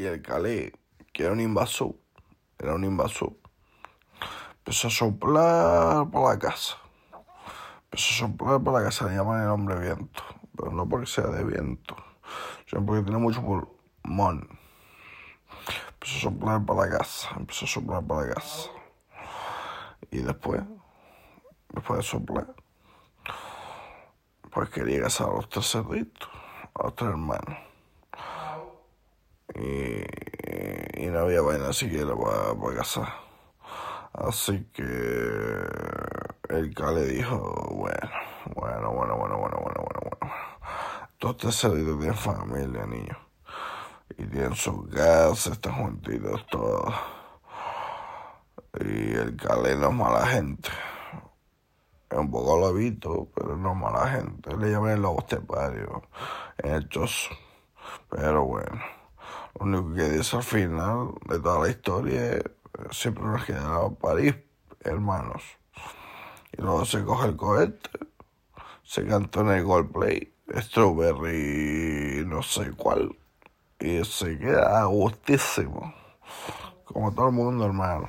Y el Calé, que era un invasor, era un invasor, empezó a soplar por la casa. Empezó a soplar por la casa, le llaman el hombre viento. Pero no porque sea de viento, sino porque tiene mucho pulmón. Empezó a soplar para la casa, empezó a soplar para la casa. Y después, después de soplar, pues quería casar a los tres a los tres hermanos. Y, no había vaina siquiera para, para casar. Así que el K le dijo, bueno, bueno, bueno, bueno, bueno, bueno, bueno, bueno. Todos estos cerditos tienen familia, niños. Y tienen sus gases, están juntitos todos. Y el Cale no es mala gente. Es un poco lobito, pero no es mala gente. Le llaman el lobo estepario, el chozo. Pero bueno, único que dice al final de toda la historia es siempre nos quedaba París, hermanos. Y luego se coge el cohete, se canta en el Goldplay, Strawberry, no sé cuál, y se queda gustísimo, como todo el mundo, hermano.